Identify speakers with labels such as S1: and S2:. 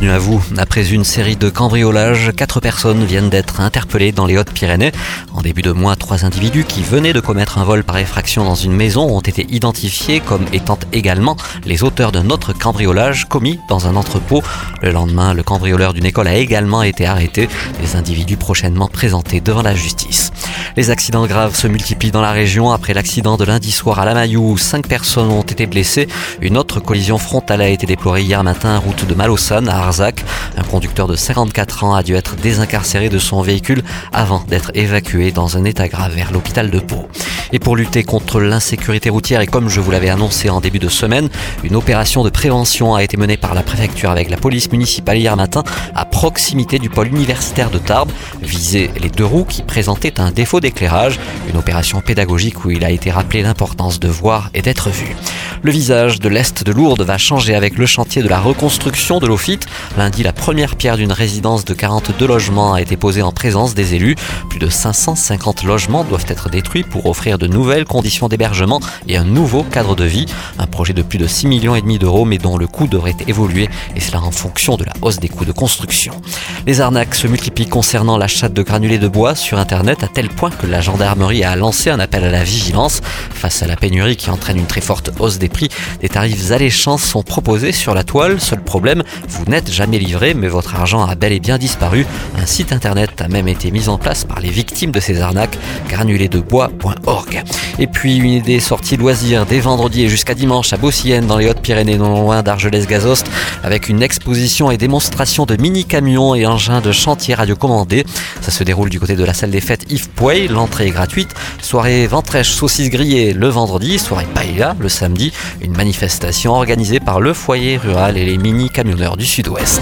S1: Bienvenue à vous. Après une série de cambriolages, quatre personnes viennent d'être interpellées dans les Hautes-Pyrénées. En début de mois, trois individus qui venaient de commettre un vol par effraction dans une maison ont été identifiés comme étant également les auteurs d'un autre cambriolage commis dans un entrepôt. Le lendemain, le cambrioleur d'une école a également été arrêté. Les individus prochainement présentés devant la justice. Les accidents graves se multiplient dans la région après l'accident de lundi soir à Lamayou où cinq personnes ont été blessées. Une autre collision frontale a été déplorée hier matin route de Malossan à Arzac. Un conducteur de 54 ans a dû être désincarcéré de son véhicule avant d'être évacué dans un état grave vers l'hôpital de Pau. Et pour lutter contre l'insécurité routière et comme je vous l'avais annoncé en début de semaine, une opération de prévention a été menée par la préfecture avec la police municipale hier matin à proximité du pôle universitaire de Tarbes, viser les deux roues qui présentaient un défaut d'éclairage, une opération pédagogique où il a été rappelé l'importance de voir et d'être vu. Le visage de l'Est de Lourdes va changer avec le chantier de la reconstruction de l'Ophite. Lundi, la première pierre d'une résidence de 42 logements a été posée en présence des élus. Plus de 550 logements doivent être détruits pour offrir de nouvelles conditions d'hébergement et un nouveau cadre de vie. Un projet de plus de 6 millions et demi d'euros mais dont le coût devrait évoluer et cela en fonction de la hausse des coûts de construction. Les arnaques se multiplient concernant l'achat de granulés de bois sur internet à tel point que la gendarmerie a lancé un appel à la vigilance face à la pénurie qui entraîne une très forte hausse des prix. Des tarifs alléchants sont proposés sur la toile. Seul problème, vous n'êtes jamais livré mais votre argent a bel et bien disparu. Un site internet a même été mis en place par les victimes de ces arnaques, granulésdebois.org. Et puis une idée sortie loisir dès vendredi et jusqu'à dimanche à Bossienne dans les Hautes-Pyrénées non loin d'Argelès-Gazost avec une exposition et démonstration de mini-camions et engins de chantier radiocommandés. Ça se déroule du côté de la salle des fêtes Yves Pouey. L'entrée est gratuite. Soirée ventrèche saucisse grillée le vendredi, soirée paella le samedi. Une manifestation organisée par le foyer rural et les mini-camionneurs du sud-ouest.